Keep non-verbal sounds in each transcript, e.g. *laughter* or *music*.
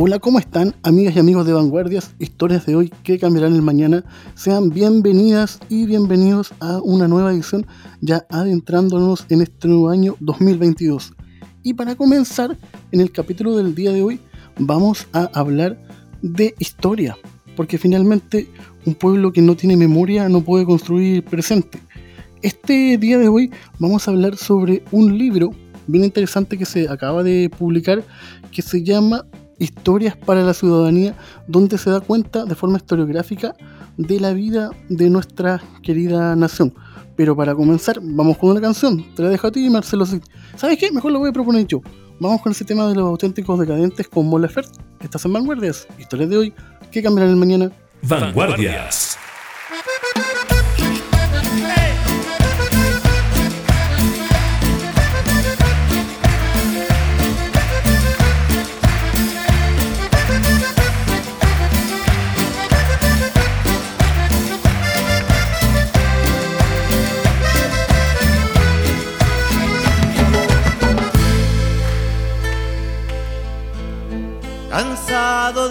Hola, ¿cómo están amigas y amigos de Vanguardias? Historias de hoy que cambiarán el mañana. Sean bienvenidas y bienvenidos a una nueva edición ya adentrándonos en este nuevo año 2022. Y para comenzar, en el capítulo del día de hoy vamos a hablar de historia, porque finalmente un pueblo que no tiene memoria no puede construir presente. Este día de hoy vamos a hablar sobre un libro bien interesante que se acaba de publicar que se llama Historias para la Ciudadanía, donde se da cuenta de forma historiográfica de la vida de nuestra querida nación. Pero para comenzar, vamos con una canción. Te la dejo a ti, Marcelo. ¿Sabes qué? Mejor lo voy a proponer yo. Vamos con ese tema de los auténticos decadentes con Mola Estás en Vanguardias. Historias de hoy que cambiarán el mañana. Vanguardias.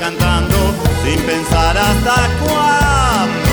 cantando sin pensar hasta cuándo.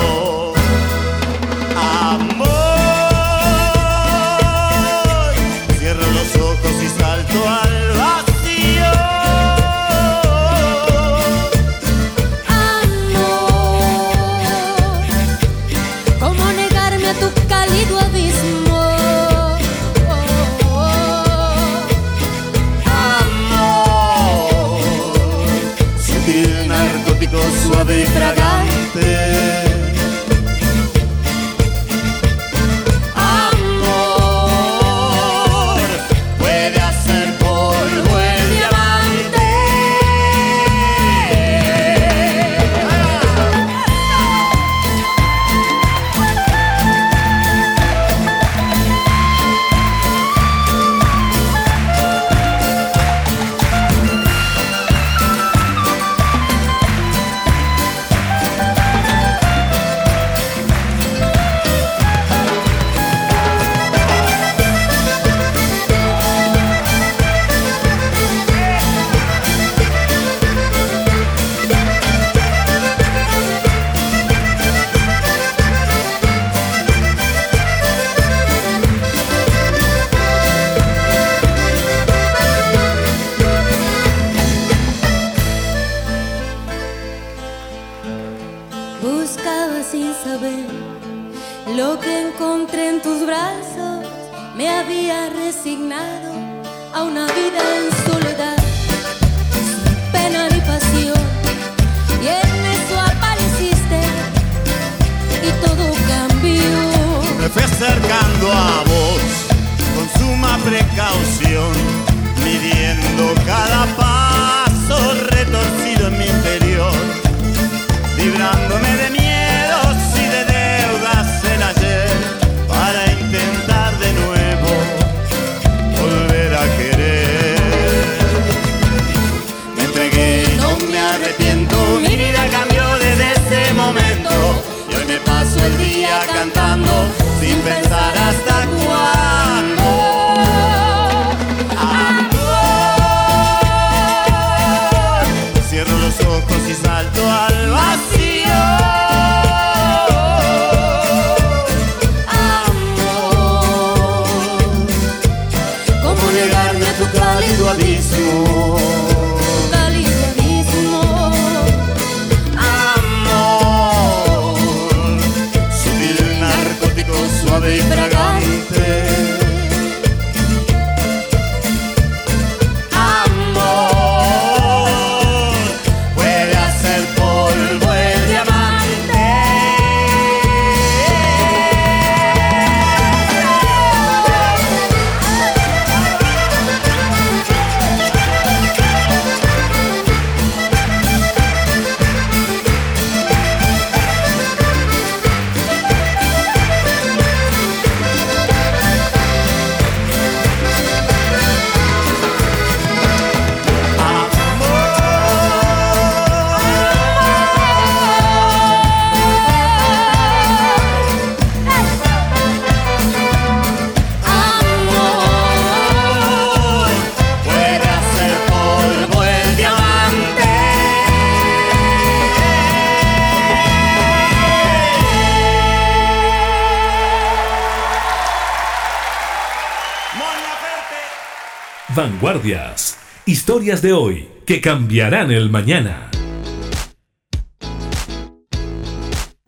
Historias de hoy que cambiarán el mañana.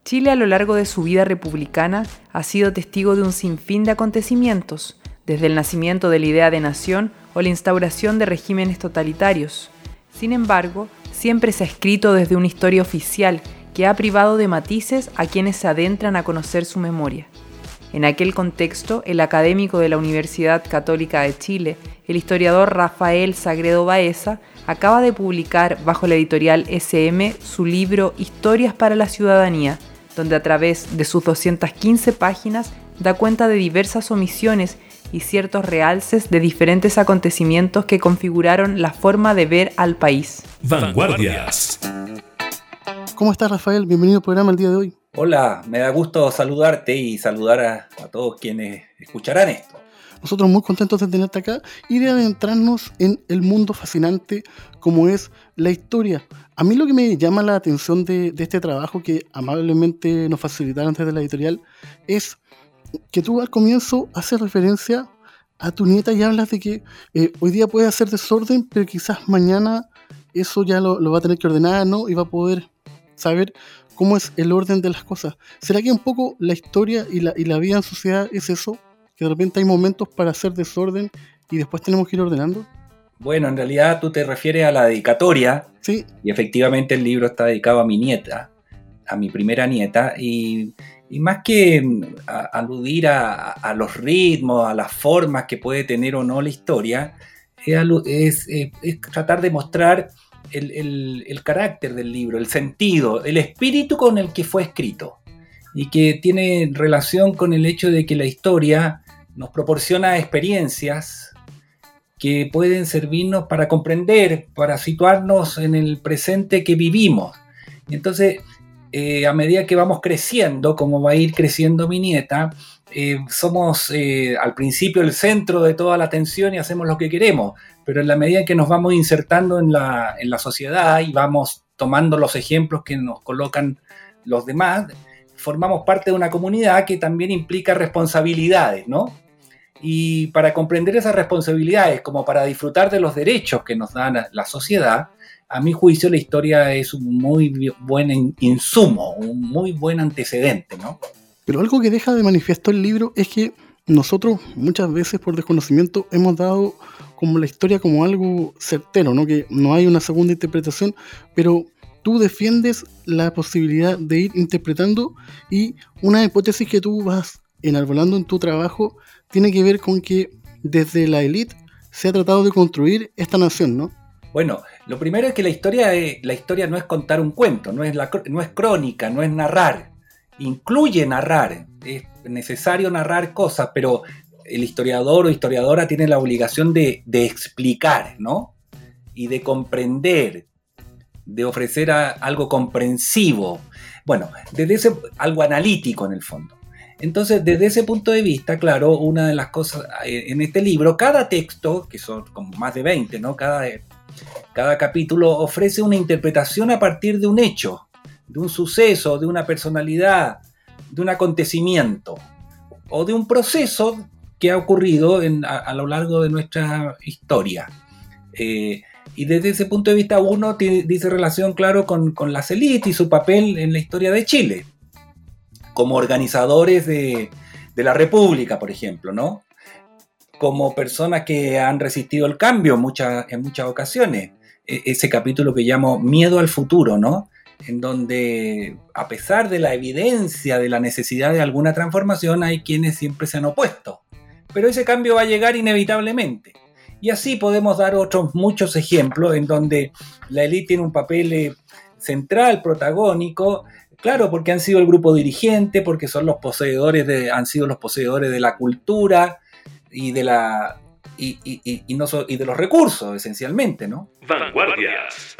Chile a lo largo de su vida republicana ha sido testigo de un sinfín de acontecimientos, desde el nacimiento de la idea de nación o la instauración de regímenes totalitarios. Sin embargo, siempre se ha escrito desde una historia oficial que ha privado de matices a quienes se adentran a conocer su memoria. En aquel contexto, el académico de la Universidad Católica de Chile, el historiador Rafael Sagredo Baeza, acaba de publicar bajo la editorial SM su libro Historias para la Ciudadanía, donde a través de sus 215 páginas da cuenta de diversas omisiones y ciertos realces de diferentes acontecimientos que configuraron la forma de ver al país. Vanguardias. ¿Cómo estás, Rafael? Bienvenido al programa el día de hoy. Hola, me da gusto saludarte y saludar a, todos quienes escucharán esto. Nosotros muy contentos de tenerte acá y de adentrarnos en el mundo fascinante como es la historia. A mí lo que me llama la atención de, este trabajo que amablemente nos facilitaron desde la editorial es que tú al comienzo haces referencia a tu nieta y hablas de que eh, hoy día puede hacer desorden, pero quizás mañana eso ya lo va a tener que ordenar, ¿no? Y va a poder saber cómo es el orden de las cosas. ¿Será que un poco la historia y la, y la vida en sociedad es eso? Que de repente hay momentos para hacer desorden y después tenemos que ir ordenando. Bueno, en realidad tú te refieres a la dedicatoria Sí, y efectivamente el libro está dedicado a mi nieta, a mi primera nieta, y, y más que mm, a- aludir a, a los ritmos, a las formas que puede tener o no la historia, es tratar de mostrar el, carácter del libro, el sentido, el espíritu con el que fue escrito, y que tiene relación con el hecho de que la historia nos proporciona experiencias que pueden servirnos para comprender, para situarnos en el presente que vivimos. Entonces, eh, a medida que vamos creciendo, como va a ir creciendo mi nieta, eh, somos eh, al principio el centro de toda la atención y hacemos lo que queremos, pero en la medida que nos vamos insertando en la, en la sociedad y vamos tomando los ejemplos que nos colocan los demás, formamos parte de una comunidad que también implica responsabilidades, ¿no? Y para comprender esas responsabilidades, como para disfrutar de los derechos que nos da la sociedad, a mi juicio la historia es un muy buen in- insumo, un muy buen antecedente, ¿no? Pero algo que deja de manifiesto el libro es que nosotros muchas veces por desconocimiento hemos dado como la historia como algo certero, ¿no? Que no hay una segunda interpretación, pero tú defiendes la posibilidad de ir interpretando y una hipótesis que tú vas enarbolando en tu trabajo tiene que ver con que desde la élite se ha tratado de construir esta nación, ¿no? Bueno, lo primero es que la historia, es- la historia no es contar un cuento, no es, la, no es crónica, no es narrar. Incluye narrar, es necesario narrar cosas, pero el historiador o historiadora tiene la obligación de, explicar, ¿no? Y de comprender, de ofrecer algo comprensivo. Bueno, desde ese, algo analítico en el fondo. Entonces, desde ese punto de vista, claro, una de las cosas eh, en este libro, cada texto, que son como más de 20, ¿no? Cada, cada capítulo ofrece una interpretación a partir de un hecho, de un suceso, de una personalidad, de un acontecimiento o de un proceso que ha ocurrido a, lo largo de nuestra historia. Eh, y desde ese punto de vista uno dice relación, claro, con, con las élites y su papel en la historia de Chile, como organizadores de, de la República, por ejemplo, ¿no? Como personas que han resistido el cambio en muchas ocasiones. E, ese capítulo que llamo Miedo al futuro, ¿no? En donde, a pesar de la evidencia de la necesidad de alguna transformación, hay quienes siempre se han opuesto. Pero ese cambio va a llegar inevitablemente. Y así podemos dar otros muchos ejemplos en donde la élite tiene un papel eh, central, protagónico, claro, porque han sido el grupo dirigente, porque son los poseedores de, han sido los poseedores de la cultura y de la y, no y de los recursos, esencialmente, ¿no? Vanguardias.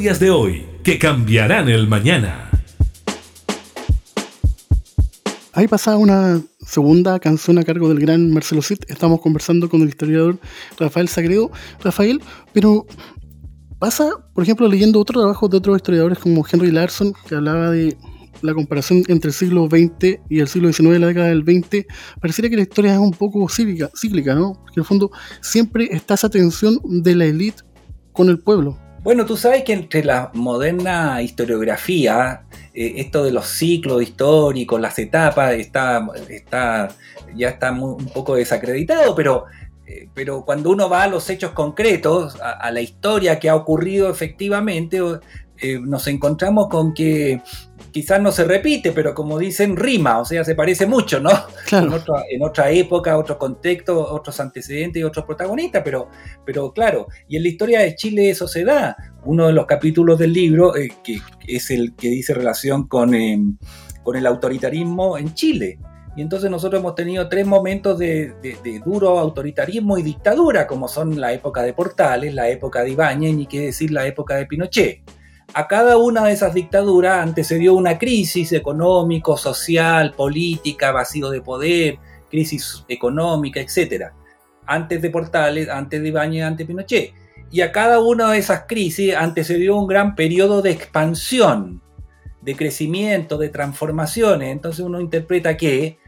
Historias de hoy que cambiarán el mañana. Ahí pasaba una segunda canción a cargo del gran Marcelo Cid. Estamos conversando con el historiador Rafael Sagredo. Rafael, pero pasa, por ejemplo, leyendo otro trabajo de otros historiadores como Henry Larson, que hablaba de la comparación entre el siglo XX y el siglo XIX, la década del XX, pareciera que la historia es un poco cíclica, cíclica ¿no? Porque en el fondo siempre está esa tensión de la élite con el pueblo. Bueno, tú sabes que entre la moderna historiografía, eh, esto de los ciclos históricos, las etapas, está, está, ya está un poco desacreditado, pero, eh, pero cuando uno va a los hechos concretos, a, la historia que ha ocurrido efectivamente, eh, nos encontramos con que quizás no se repite, pero como dicen, rima, o sea, se parece mucho, ¿no? En, otra, época, otro contexto, otros antecedentes y otros protagonistas, pero, pero claro, y en la historia de Chile eso se da. Uno de los capítulos del libro, eh, que es el que dice relación con, em, con el autoritarismo en Chile. Y entonces nosotros hemos tenido tres momentos de, duro autoritarismo y dictadura, como son la época de Portales, la época de Ibáñez, ni qué decir la época de Pinochet. A cada una de esas dictaduras antecedió una crisis económico, social, política, vacío de poder, crisis económica, etc. Antes de Portales, antes de Ibáñez, antes de Pinochet. Y a cada una de esas crisis antecedió un gran periodo de expansión, de crecimiento, de transformaciones. Entonces uno interpreta que e,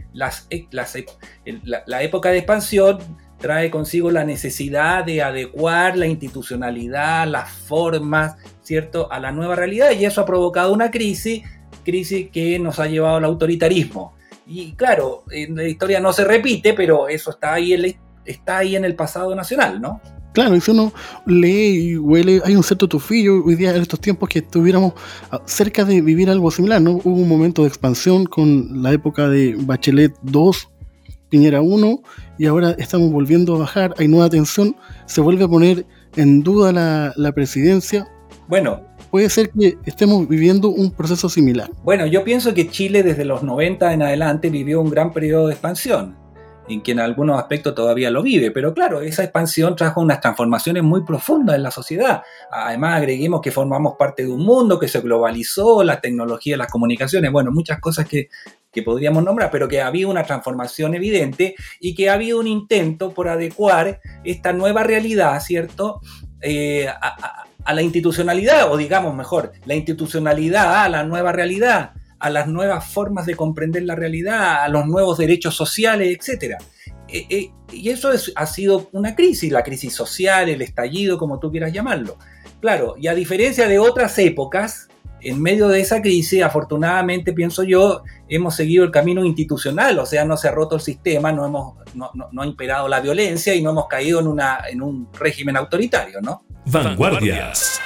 e, la, época de expansión trae consigo la necesidad de adecuar la institucionalidad, las formas, ¿cierto?, a la nueva realidad y eso ha provocado una crisis, crisis que nos ha llevado al autoritarismo. Y claro, en la historia no se repite, pero eso está ahí en, está ahí en el pasado nacional, ¿no? Claro, y si uno lee y huele, hay un cierto tufillo hoy día en estos tiempos que estuviéramos ah, cerca de vivir algo similar, ¿no? Hubo un momento de expansión con la época de Bachelet 2, Piñera 1, y ahora estamos volviendo a bajar, hay nueva tensión, se vuelve a poner en duda la, la presidencia. Bueno, puede ser que estemos viviendo un proceso similar. Bueno, yo pienso que Chile desde los 90 en adelante vivió un gran periodo de expansión en que en algunos aspectos todavía lo vive, pero claro, esa expansión trajo unas transformaciones muy profundas en la sociedad. Además, agreguemos que formamos parte de un mundo que se globalizó, la tecnología, las comunicaciones, bueno, muchas cosas que, podríamos nombrar, pero que había una transformación evidente y que ha habido un intento por adecuar esta nueva realidad, ¿cierto? Eh, a, la institucionalidad, o digamos mejor, la institucionalidad a la nueva realidad a las nuevas formas de comprender la realidad, a los nuevos derechos sociales, etc. Eh, eh, y eso ha sido una crisis, la crisis social, el estallido, como tú quieras llamarlo. Claro, y a diferencia de otras épocas, en medio de esa crisis, afortunadamente, pienso yo, hemos seguido el camino institucional, o sea, no se ha roto el sistema, no, hemos, no, ha imperado la violencia y no hemos caído en, una, en un régimen autoritario, ¿no? Vanguardias.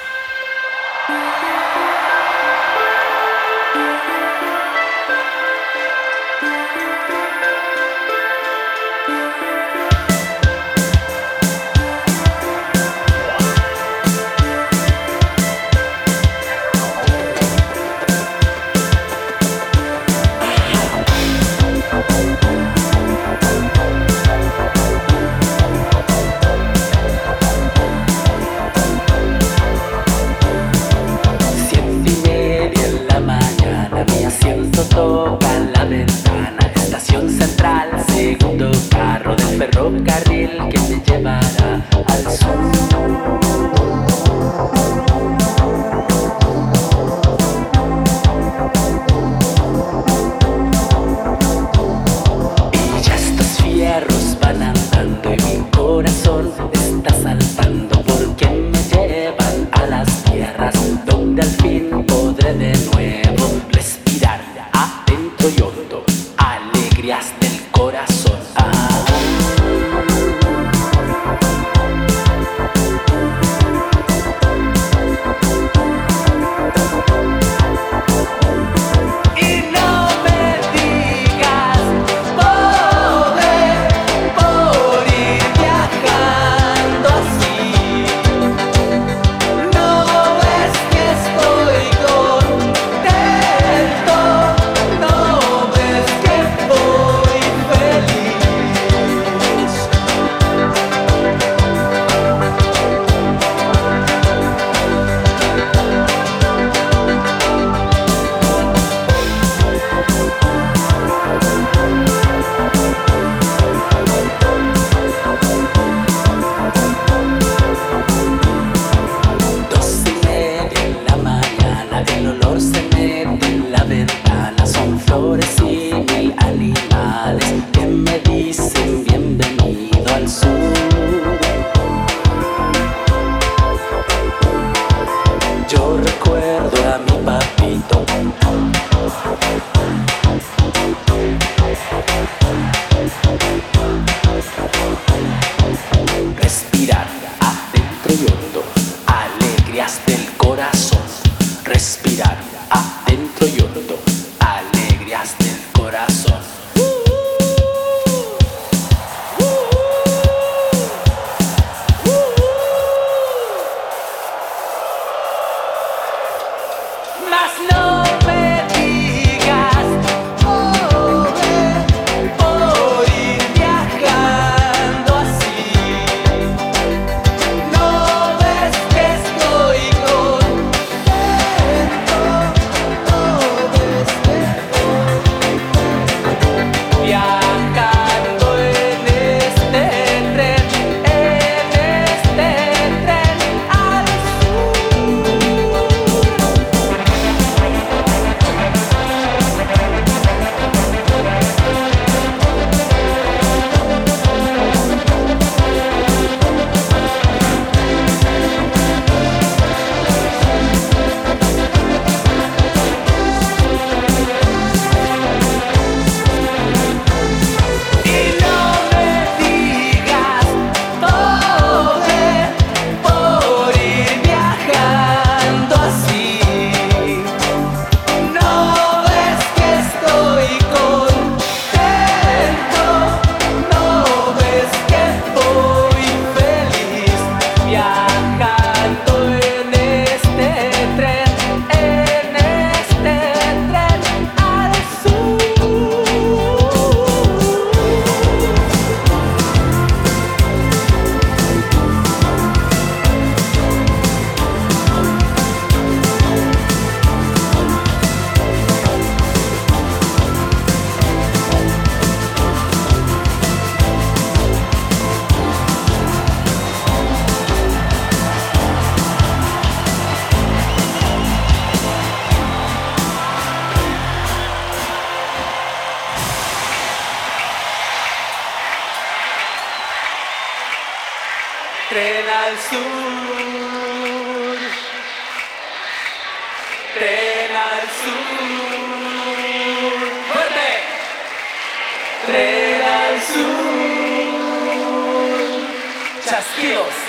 Tren al sur. Tren al sur. ¡Fuerte! Tren al sur. Chasquidos.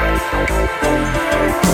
Gracias.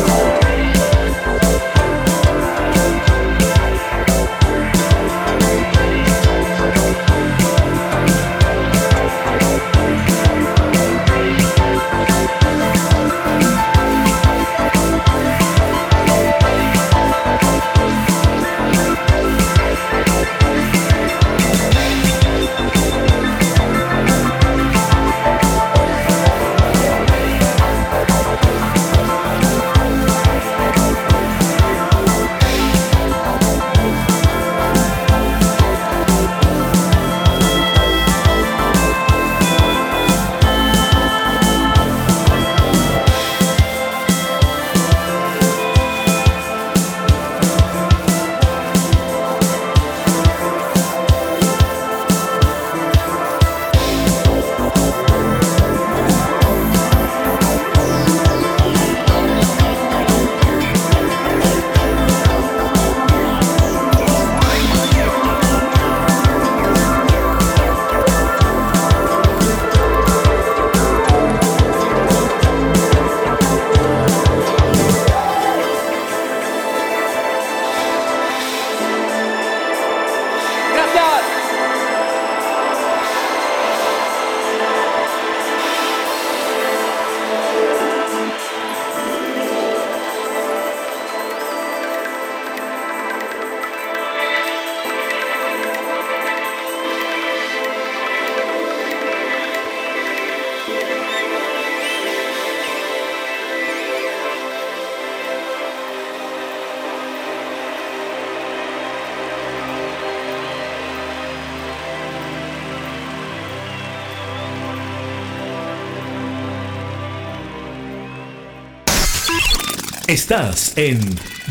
Estás en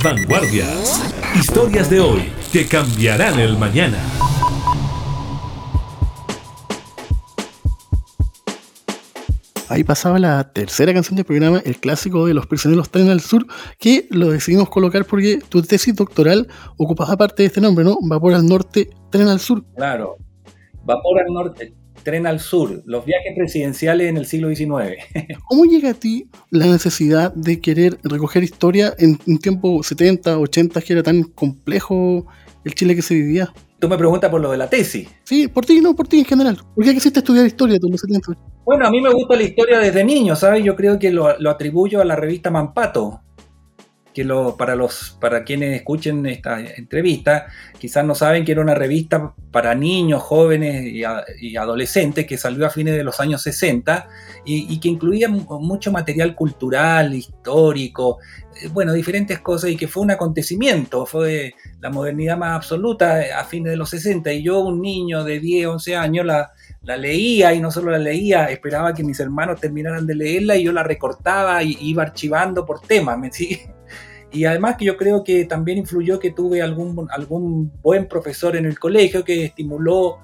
Vanguardias. Historias de hoy que cambiarán el mañana. Ahí pasaba la tercera canción del programa, el clásico de Los Prisioneros Tren al Sur, que lo decidimos colocar porque tu tesis doctoral ocupaba parte de este nombre, ¿no? Vapor al norte, Tren al sur. Claro. Vapor al norte, tren al sur, los viajes presidenciales en el siglo XIX. *laughs* ¿Cómo llega a ti la necesidad de querer recoger historia en un tiempo 70, 80, que era tan complejo el Chile que se vivía? Tú me preguntas por lo de la tesis. Sí, por ti, no, por ti en general. ¿Por qué quisiste estudiar historia tú los 70? Bueno, a mí me gusta la historia desde niño, ¿sabes? Yo creo que lo, lo atribuyo a la revista Mampato. Que lo, para, los, para quienes escuchen esta entrevista, quizás no saben que era una revista para niños, jóvenes y, adolescentes que salió a fines de los años 60 y, y que incluía mu- mucho material cultural, histórico, eh, bueno, diferentes cosas y que fue un acontecimiento, fue la modernidad más absoluta a fines de los 60 y yo, un niño de 10, 11 años, la, la leía y no solo la leía, esperaba que mis hermanos terminaran de leerla y yo la recortaba y iba archivando por temas, ¿me? Y además que yo creo que también influyó que tuve algún, algún buen profesor en el colegio que estimuló,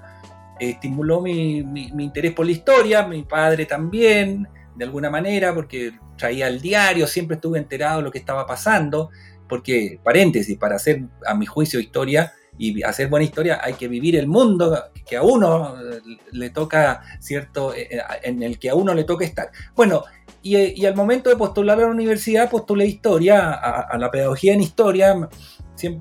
estimuló mi, mi- mi interés por la historia, mi padre también, de alguna manera, porque traía el diario, siempre estuve enterado de lo que estaba pasando, porque, paréntesis, para hacer, a mi juicio, historia y hacer buena historia hay que vivir el mundo que a uno le toca, ¿cierto?, Eh, eh, en el que a uno le toca estar. Bueno, y, eh, y al momento de postular a la universidad, postulé historia, a, la pedagogía en historia,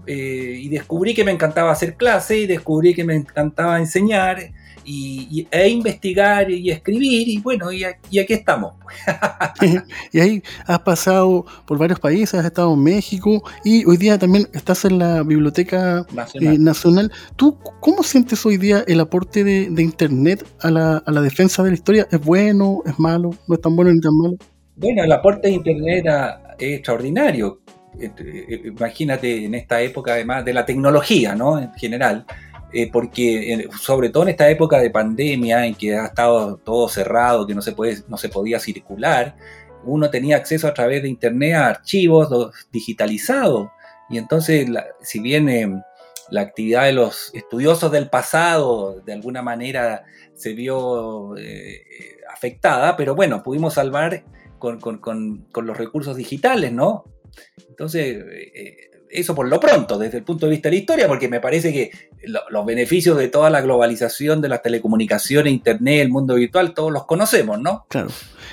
y descubrí que me encantaba hacer clase, y descubrí que me encantaba enseñar, y, y- e investigar y escribir, y bueno, y, a- y aquí estamos. *laughs* y ahí has pasado por varios países, has estado en México y hoy día también estás en la Biblioteca Nacional. eh, Nacional. ¿Tú cómo sientes hoy día el aporte de, de Internet a la, a la defensa de la historia? ¿Es bueno? ¿Es malo? ¿No es tan bueno ni tan malo? Bueno, el aporte de Internet era- es extraordinario. Eh, eh, Imagínate en esta época, además de la tecnología, ¿no? En general, eh, porque eh, sobre todo en esta época de pandemia en que ha estado todo cerrado, que no se, puede, no se podía circular, uno tenía acceso a través de Internet a archivos digitalizados. Y entonces, si bien eh, la actividad de los estudiosos del pasado de alguna manera se vio afectada, pero bueno, pudimos salvar con, los recursos digitales, ¿no? Entonces, eso por lo pronto, desde el punto de vista de la historia, porque me parece que lo- los beneficios de toda la globalización de las telecomunicaciones, Internet, el mundo virtual, todos los conocemos, ¿no? Claro.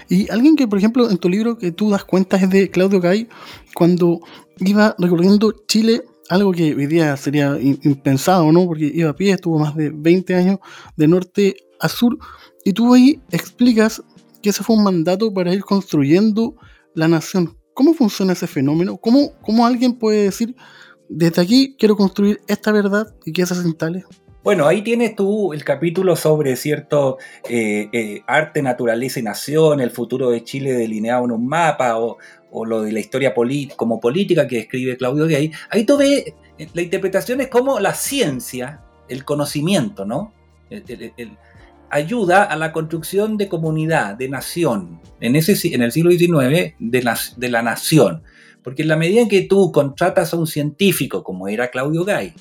Y alguien que, por ejemplo, en tu libro que tú das cuenta es de Claudio Gay, cuando iba recorriendo Chile, algo que hoy día sería impensado, ¿no? Porque iba a pie, estuvo más de 20 años de norte a sur, y tú ahí explicas que ese fue un mandato para ir construyendo la nación. ¿Cómo funciona ese fenómeno? ¿Cómo, cómo alguien puede decir, desde aquí quiero construir esta verdad y que esa se instale? Bueno, ahí tienes tú el capítulo sobre cierto eh, eh, arte, naturaleza y nación, el futuro de Chile delineado en un mapa, o, o lo de la historia como política que escribe Claudio Gay. Ahí tú ves, eh, la interpretación es como la ciencia, el conocimiento, ¿no? Ayuda a la construcción de comunidad, de nación, en, ese, en el siglo XIX, de la, de la nación. Porque en la medida en que tú contratas a un científico, como era Claudio Gay,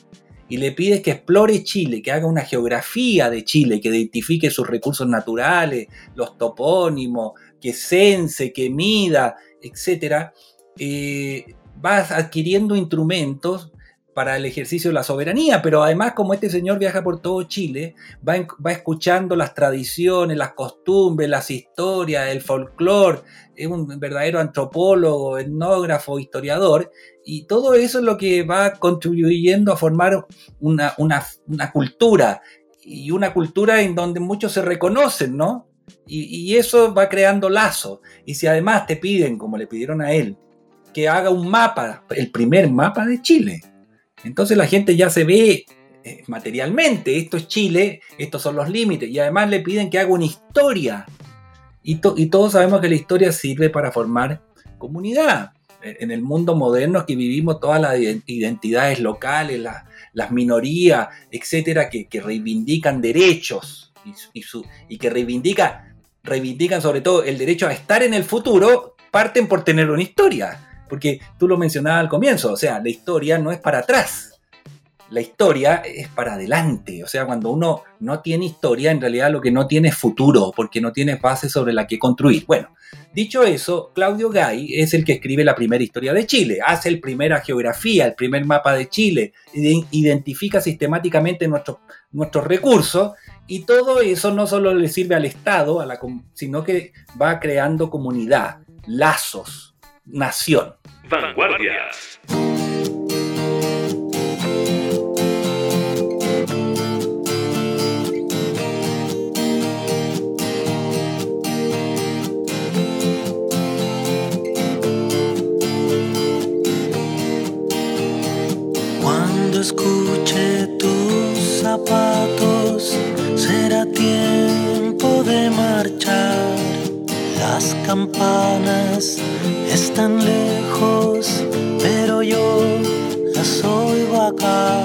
y le pides que explore Chile, que haga una geografía de Chile, que identifique sus recursos naturales, los topónimos, que cense, que mida, etc., eh, vas adquiriendo instrumentos para el ejercicio de la soberanía, pero además como este señor viaja por todo Chile, va, va escuchando las tradiciones, las costumbres, las historias, el folclore, es un verdadero antropólogo, etnógrafo, historiador, y todo eso es lo que va contribuyendo a formar una, una- una cultura, y una cultura en donde muchos se reconocen, ¿no? Y, y eso va creando lazos. Y si además te piden, como le pidieron a él, que haga un mapa, el primer mapa de Chile, entonces la gente ya se ve eh, materialmente, esto es Chile, estos son los límites, y además le piden que haga una historia. Y, to- y todos sabemos que la historia sirve para formar comunidad. En el mundo moderno que vivimos todas las iden- identidades locales, la- las minorías, etcétera, que, que reivindican derechos y, y que reivindica, reivindican sobre todo el derecho a estar en el futuro, parten por tener una historia. Porque tú lo mencionabas al comienzo, o sea, la historia no es para atrás, la historia es para adelante. O sea, cuando uno no tiene historia, en realidad lo que no tiene es futuro, porque no tiene base sobre la que construir. Bueno, dicho eso, Claudio Gay es el que escribe la primera historia de Chile, hace el primera geografía, el primer mapa de Chile, ide- identifica sistemáticamente nuestros, nuestros recursos y todo eso no solo le sirve al Estado, a la sino que va creando comunidad, lazos, nación. Vanguardias. Cuando escuche tus zapatos, será tiempo de marchar. Las campanas están lejos, pero yo las oigo acá.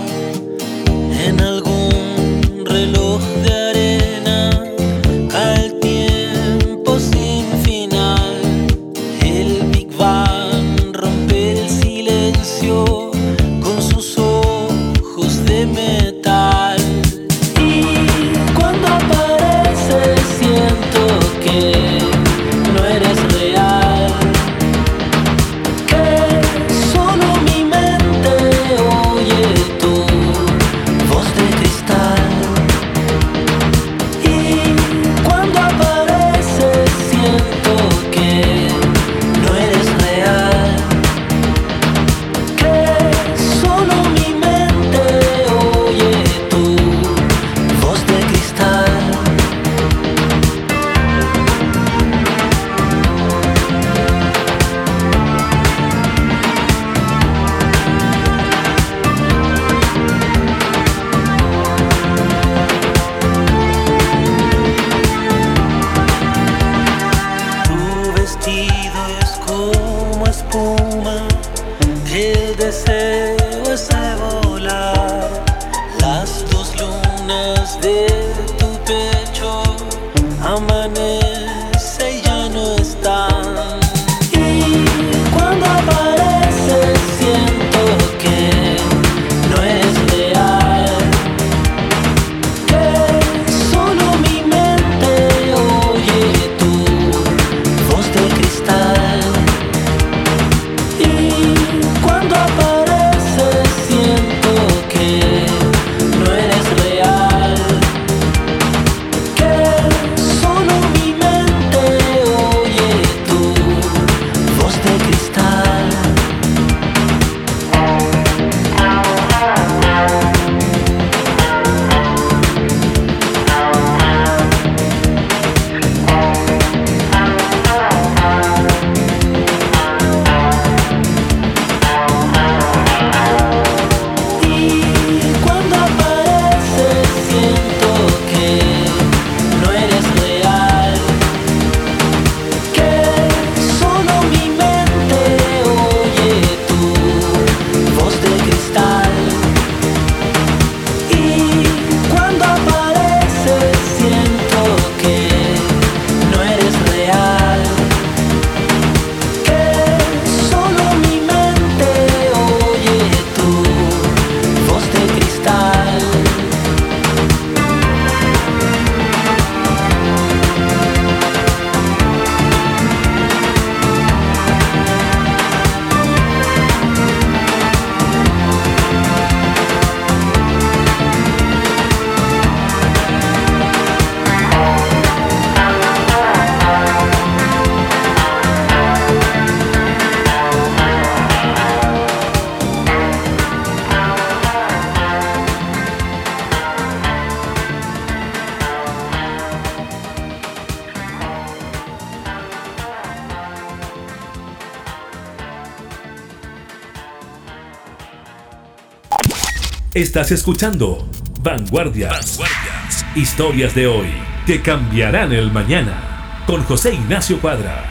Estás escuchando Vanguardias. Vanguardias. Historias de hoy que cambiarán el mañana. Con José Ignacio Cuadra.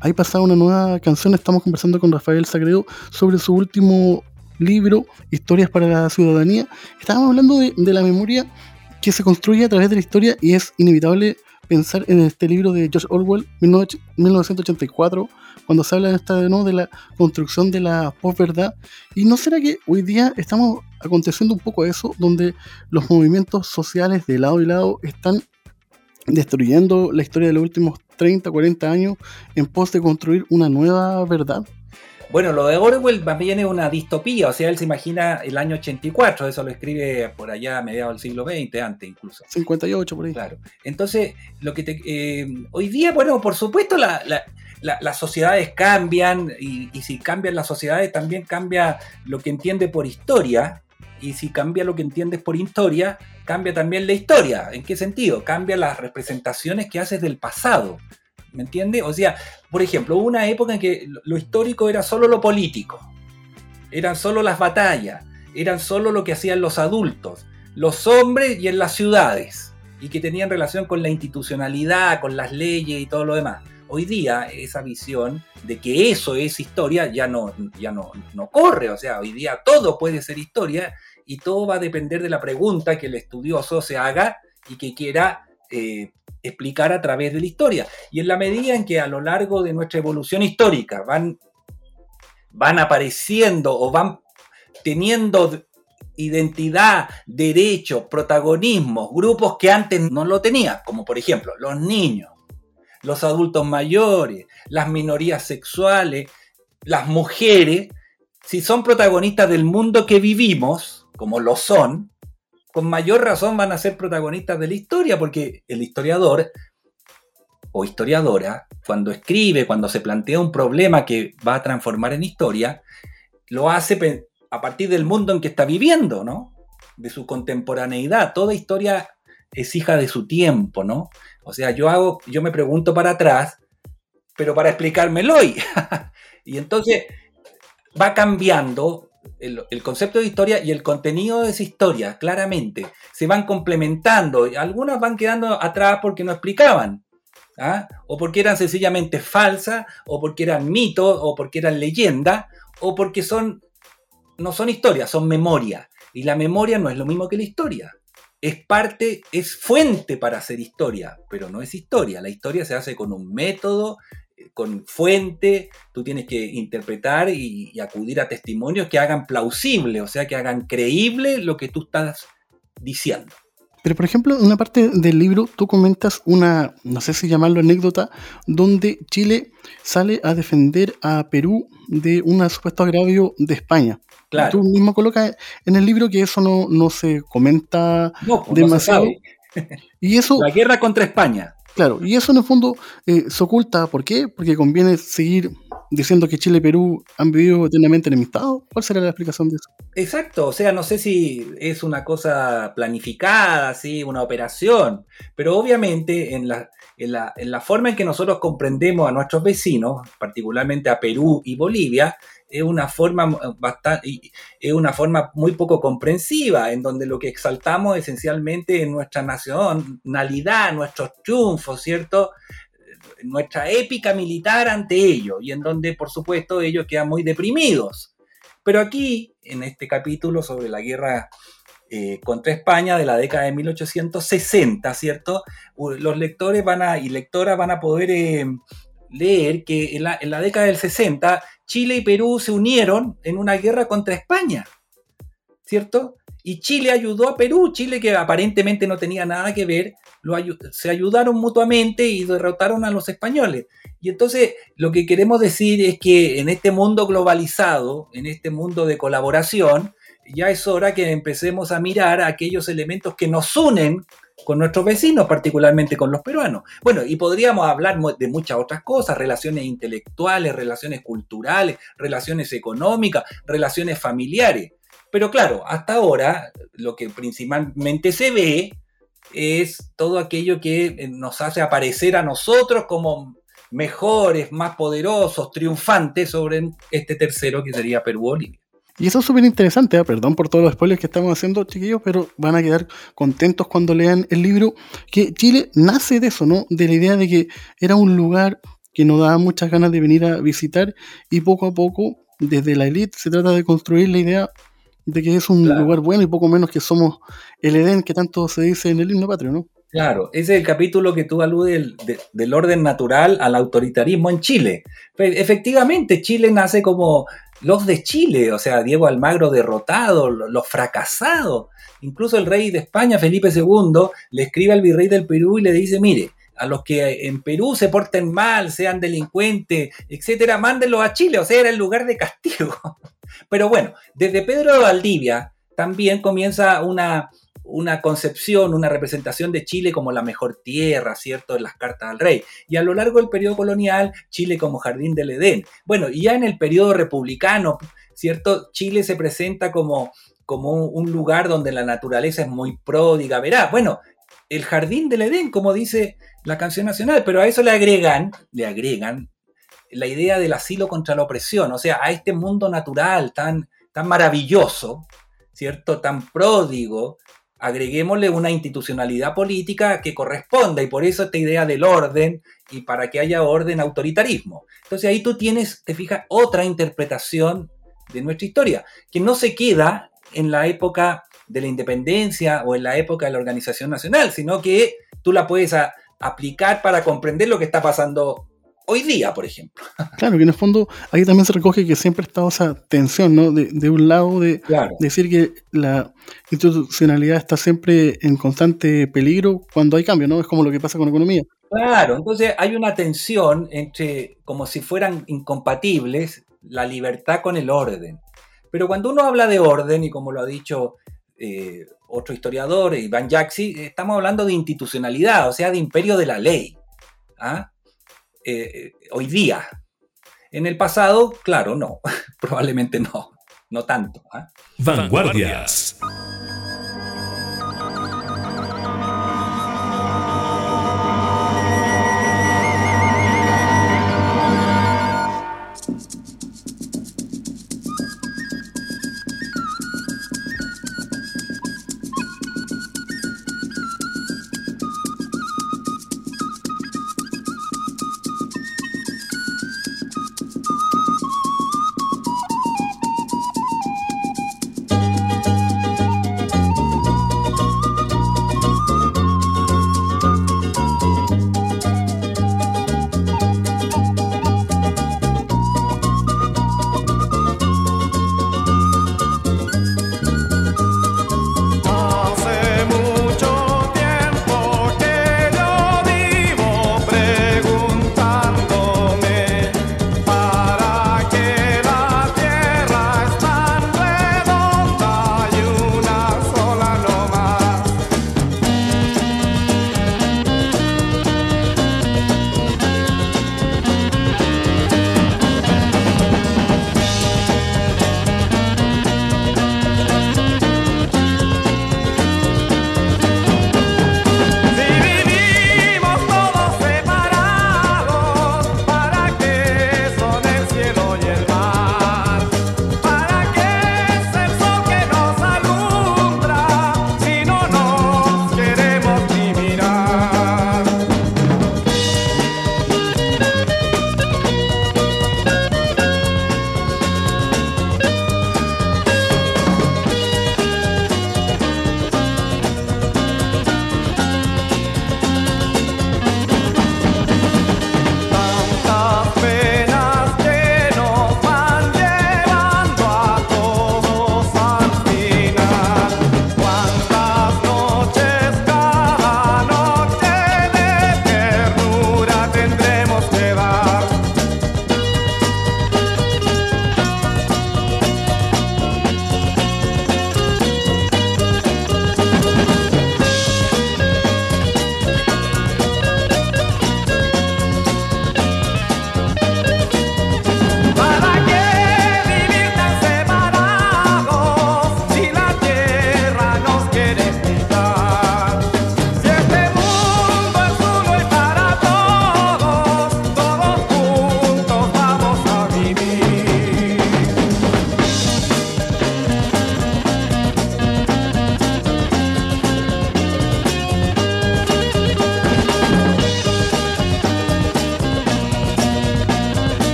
Ahí pasaba una nueva canción. Estamos conversando con Rafael Sagredo sobre su último libro, Historias para la Ciudadanía. Estábamos hablando de, de la memoria que se construye a través de la historia y es inevitable pensar en este libro de George Orwell, 1984, cuando se habla de, esta, ¿no? de la construcción de la posverdad. ¿Y no será que hoy día estamos aconteciendo un poco eso, donde los movimientos sociales de lado y lado están destruyendo la historia de los últimos 30, 40 años en pos de construir una nueva verdad? Bueno, lo de Orwell más bien es una distopía, o sea, él se imagina el año 84, eso lo escribe por allá a mediados del siglo XX, antes incluso. 58 por ahí. Claro. Entonces, lo que te, eh, hoy día, bueno, por supuesto, la, la, la, las sociedades cambian y, y, si cambian las sociedades también cambia lo que entiende por historia y si cambia lo que entiendes por historia, cambia también la historia. ¿En qué sentido? Cambia las representaciones que haces del pasado. ¿Me entiendes? O sea, por ejemplo, hubo una época en que lo histórico era solo lo político, eran solo las batallas, eran solo lo que hacían los adultos, los hombres y en las ciudades, y que tenían relación con la institucionalidad, con las leyes y todo lo demás. Hoy día esa visión de que eso es historia ya no, ya no, no corre, o sea, hoy día todo puede ser historia y todo va a depender de la pregunta que el estudioso se haga y que quiera eh, explicar a través de la historia. Y en la medida en que a lo largo de nuestra evolución histórica van, van apareciendo o van teniendo identidad, derecho, protagonismo, grupos que antes no lo tenían, como por ejemplo los niños, los adultos mayores, las minorías sexuales, las mujeres, si son protagonistas del mundo que vivimos, como lo son, con mayor razón van a ser protagonistas de la historia, porque el historiador o historiadora, cuando escribe, cuando se plantea un problema que va a transformar en historia, lo hace a partir del mundo en que está viviendo, ¿no? De su contemporaneidad. Toda historia es hija de su tiempo, ¿no? O sea, yo hago, yo me pregunto para atrás, pero para explicármelo hoy. *laughs* y entonces va cambiando el, concepto de historia y el contenido de esa historia, claramente, se van complementando. Algunas van quedando atrás porque no explicaban, ¿ah? o porque eran sencillamente falsas, o porque eran mitos, o porque eran leyendas, o porque son, no son historias, son memoria. Y la memoria no es lo mismo que la historia. Es parte, es fuente para hacer historia, pero no es historia. La historia se hace con un método, con fuente, tú tienes que interpretar y, y, acudir a testimonios que hagan plausible, o sea, que hagan creíble lo que tú estás diciendo. Pero, por ejemplo, en una parte del libro tú comentas una, no sé si llamarlo anécdota, donde Chile sale a defender a Perú de un supuesto agravio de España. Claro. Tú mismo colocas en el libro que eso no, no se comenta no, pues demasiado. No se sabe. *laughs* y eso, La guerra contra España. Claro, y eso en el fondo eh, se oculta. ¿Por qué? Porque conviene seguir diciendo que Chile y Perú han vivido eternamente enemistados. ¿Cuál será la explicación de eso? Exacto, o sea, no sé si es una cosa planificada, ¿sí? una operación, pero obviamente en la, en, la, en la forma en que nosotros comprendemos a nuestros vecinos, particularmente a Perú y Bolivia, es una forma bastante, es una forma muy poco comprensiva, en donde lo que exaltamos esencialmente es nuestra nacionalidad, nuestros triunfos, ¿cierto? Nuestra épica militar ante ellos, y en donde, por supuesto, ellos quedan muy deprimidos. Pero aquí, en este capítulo sobre la guerra eh, contra España de la década de 1860, ¿cierto? Los lectores van a, y lectoras van a poder eh, leer que en la, en la, década del 60 Chile y Perú se unieron en una guerra contra España, ¿cierto? Y Chile ayudó a Perú, Chile que aparentemente no tenía nada que ver, se ayudaron mutuamente y derrotaron a los españoles. Y entonces lo que queremos decir es que en este mundo globalizado, en este mundo de colaboración, ya es hora que empecemos a mirar aquellos elementos que nos unen con nuestros vecinos, particularmente con los peruanos. Bueno, y podríamos hablar de muchas otras cosas, relaciones intelectuales, relaciones culturales, relaciones económicas, relaciones familiares. Pero claro, hasta ahora lo que principalmente se ve es todo aquello que nos hace aparecer a nosotros como mejores, más poderosos, triunfantes sobre este tercero que sería Perú-Bolivia. Y eso es súper interesante, ¿eh? perdón por todos los spoilers que estamos haciendo, chiquillos, pero van a quedar contentos cuando lean el libro, que Chile nace de eso, ¿no? De la idea de que era un lugar que nos daba muchas ganas de venir a visitar y poco a poco, desde la élite, se trata de construir la idea de que es un Claro. lugar bueno y poco menos que somos el Edén que tanto se dice en el himno patrio, ¿no? Claro, ese es el capítulo que tú aludes del, de- del orden natural al autoritarismo en Chile. Fe- Efectivamente, Chile nace como los de Chile, o sea, Diego Almagro derrotado, lo- los fracasados. Incluso el rey de España, Felipe II, le escribe al virrey del Perú y le dice, mire, a los que en Perú se porten mal, sean delincuentes, etcétera, mándenlos a Chile, o sea, era el lugar de castigo. *laughs* Pero bueno, desde Pedro de Valdivia también comienza una, una concepción, una representación de Chile como la mejor tierra, ¿cierto? En las cartas al rey. Y a lo largo del periodo colonial, Chile como jardín del Edén. Bueno, y ya en el periodo republicano, ¿cierto? Chile se presenta como, como un lugar donde la naturaleza es muy pródiga, verá. Bueno, el jardín del Edén, como dice la canción nacional, pero a eso le agregan, le agregan la idea del asilo contra la opresión, o sea, a este mundo natural tan, tan maravilloso, ¿cierto? Tan pródigo, agreguémosle una institucionalidad política que corresponda y por eso esta idea del orden y para que haya orden, autoritarismo. Entonces ahí tú tienes, te fijas, otra interpretación de nuestra historia, que no se queda en la época de la independencia o en la época de la organización nacional, sino que tú la puedes aplicar para comprender lo que está pasando hoy día, por ejemplo. *laughs* Claro, que en el fondo ahí también se recoge que siempre ha estado esa tensión, ¿no? De, de un lado de Claro. decir que la institucionalidad está siempre en constante peligro cuando hay cambio, ¿no? Es como lo que pasa con la economía. Claro, entonces hay una tensión entre, como si fueran incompatibles, la libertad con el orden. Pero cuando uno habla de orden, y como lo ha dicho eh, otro historiador, Iván Jaxi, estamos hablando de institucionalidad, o sea, de imperio de la ley. ¿ah? Eh, hoy día. En el pasado, claro, no, *laughs* probablemente no, no tanto. ¿ah? Vanguardias.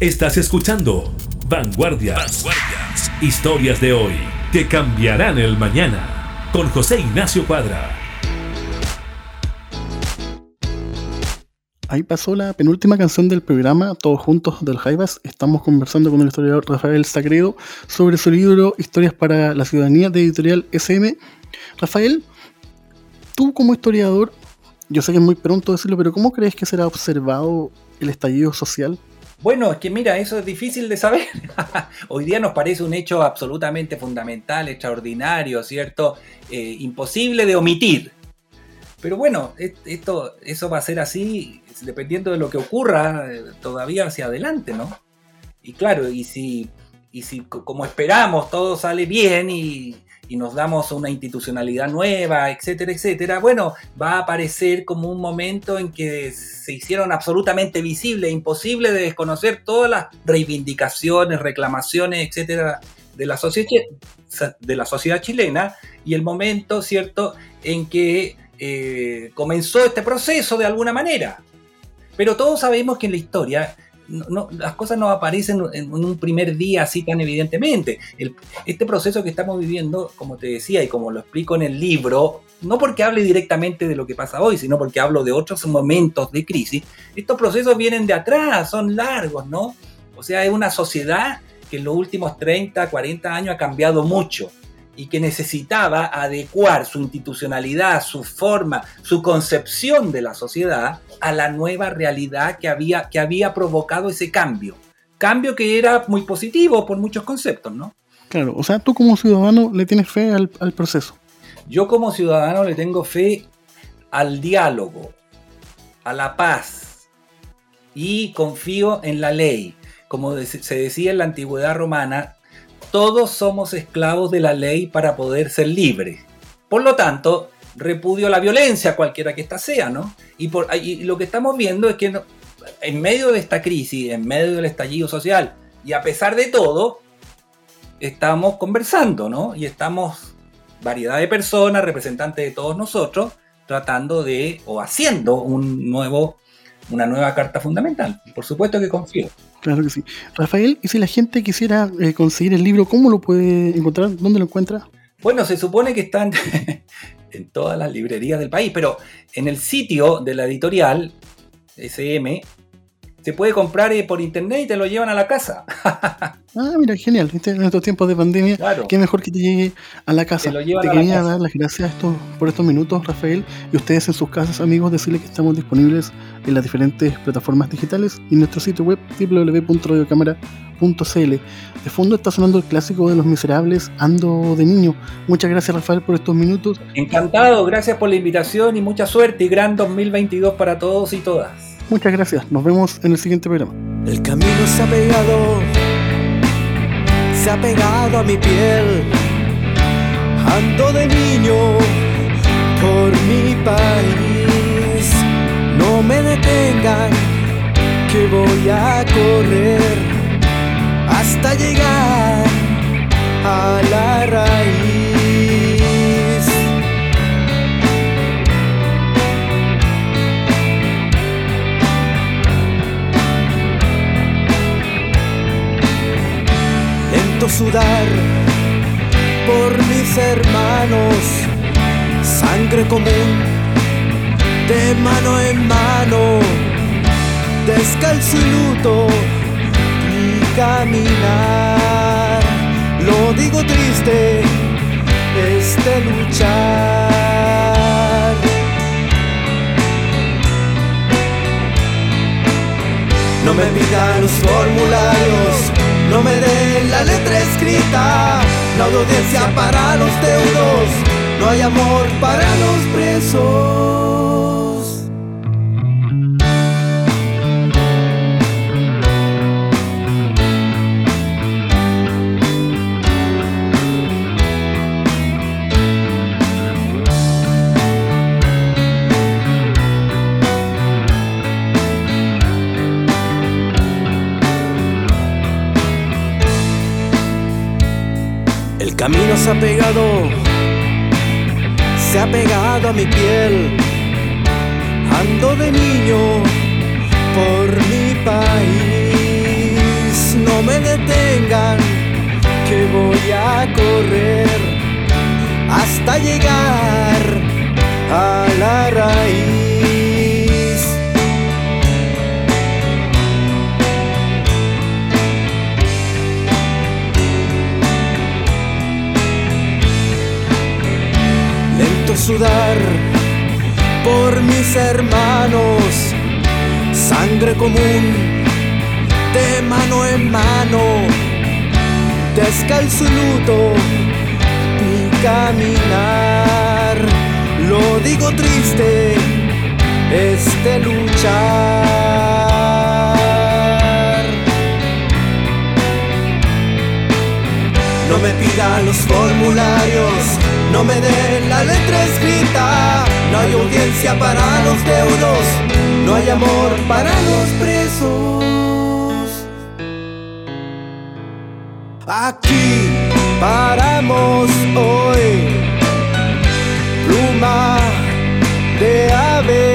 Estás escuchando Vanguardias. Historias de hoy que cambiarán el mañana. Con José Ignacio Cuadra. Ahí pasó la penúltima canción del programa, todos juntos del Jaivas. Estamos conversando con el historiador Rafael Sagredo sobre su libro Historias para la Ciudadanía de editorial SM. Rafael, tú como historiador, yo sé que es muy pronto decirlo, pero ¿cómo crees que será observado el estallido social? Bueno, es que mira, eso es difícil de saber. *laughs* Hoy día nos parece un hecho absolutamente fundamental, extraordinario, ¿cierto? Eh, imposible de omitir. Pero bueno, esto, eso va a ser así dependiendo de lo que ocurra eh, todavía hacia adelante, ¿no? Y claro, y si, y si como esperamos todo sale bien y, y nos damos una institucionalidad nueva, etcétera, etcétera, bueno, va a aparecer como un momento en que se hicieron absolutamente visibles, imposible de desconocer todas las reivindicaciones, reclamaciones, etcétera, de la, sociedad chilena y el momento, ¿cierto?, en que eh, comenzó este proceso de alguna manera. Pero todos sabemos que en la historia las cosas no aparecen en, un primer día así tan evidentemente. este proceso que estamos viviendo, como te decía y como lo explico en el libro, no porque hable directamente de lo que pasa hoy, sino porque hablo de otros momentos de crisis, estos procesos vienen de atrás, son largos, ¿no? O sea, es una sociedad que en los últimos 30, 40 años ha cambiado mucho y que necesitaba adecuar su institucionalidad, su forma, su concepción de la sociedad a la nueva realidad que había, que había provocado ese cambio. Cambio que era muy positivo por muchos conceptos, ¿no? Claro, o sea, tú como ciudadano le tienes fe al, al proceso. Yo como ciudadano le tengo fe al diálogo, a la paz y confío en la ley. Como se decía en la antigüedad romana, todos somos esclavos de la ley para poder ser libres. Por lo tanto, repudio la violencia, cualquiera que ésta sea, ¿no? Y, por, lo que estamos viendo es que en medio de esta crisis, en medio del estallido social, y a pesar de todo, estamos conversando, ¿no? Y estamos, variedad de personas, representantes de todos nosotros, tratando de, o haciendo un nuevo, una nueva carta fundamental. Por supuesto que confío. Claro que sí. Rafael, y si la gente quisiera eh, conseguir el libro, ¿cómo lo puede encontrar? ¿Dónde lo encuentra? Bueno, se supone que están *laughs* en todas las librerías del país, pero en el sitio de la editorial SM se puede comprar eh, por internet y te lo llevan a la casa. *laughs* ah, mira, genial. En estos tiempos de pandemia, qué mejor que te llegue a la casa. Te, quería dar las gracias por estos minutos, Rafael, y ustedes en sus casas, amigos, decirles que estamos disponibles en las diferentes plataformas digitales y en nuestro sitio web www.radiocámara.cl. De fondo está sonando el clásico de Los Miserables, Ando de Niño. Muchas gracias, Rafael, por estos minutos. Encantado, gracias por la invitación y mucha suerte y gran 2022 para todos y todas. Muchas gracias. Nos vemos en el siguiente programa. El camino se ha pegado, se ha pegado a mi piel. Ando de niño por mi país. No me detengan, que voy a correr hasta llegar a la raíz. Sudar por mis hermanos, sangre común, de mano en mano, descalzo y luto y caminar. Lo digo triste, este luchar. No me pidan los formularios no me den la letra escrita, hay audiencia para los deudos, no hay amor para los presos. Camino se ha pegado, se ha pegado a mi piel. Ando de niño por mi país. me detengan, que voy a correr hasta llegar a la raíz. Sudar por mis hermanos, sangre común de mano en mano, descalzo y luto mi caminar. Lo digo triste, este luchar. No me pidan los formularios, no me den la letra escrita. No hay audiencia para los deudos, no hay amor para los presos. Aquí paramos hoy, pluma de ave.